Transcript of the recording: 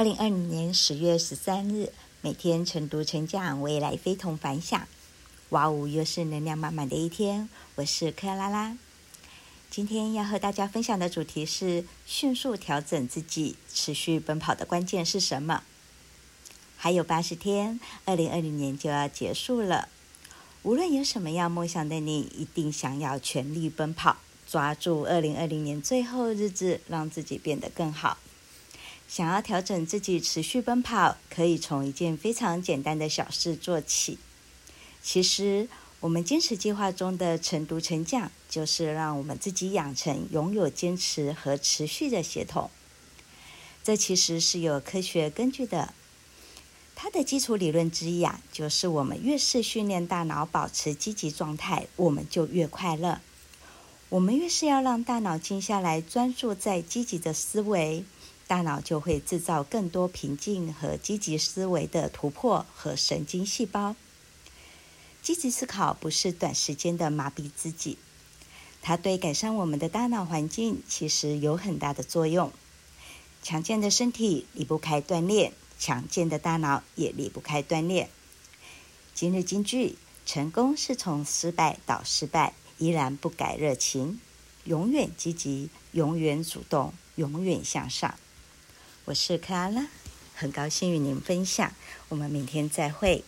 二零二零年十月十三日，每天晨读晨讲，未来非同凡响。哇哦，又是能量满满的一天。我是克拉拉，今天要和大家分享的主题是：迅速调整自己，持续奔跑的关键是什么？还有八十天，二零二零年就要结束了。无论有什么样梦想的你，一定想要全力奔跑，抓住二零二零年最后日子，让自己变得更好。想要调整自己，持续奔跑，可以从一件非常简单的小事做起。其实，我们坚持计划中的晨读晨讲，就是让我们自己养成拥有坚持和持续的协同。这其实是有科学根据的。它的基础理论之一啊，就是我们越是训练大脑保持积极状态，我们就越快乐。我们越是要让大脑静下来，专注在积极的思维。大脑就会制造更多平静和积极思维的突破和神经细胞。积极思考不是短时间的麻痹自己，它对改善我们的大脑环境其实有很大的作用。强健的身体离不开锻炼，强健的大脑也离不开锻炼。今日金句：成功是从失败到失败，依然不改热情，永远积极，永远主动，永远向上。我是克拉拉，很高兴与您分享。我们明天再会。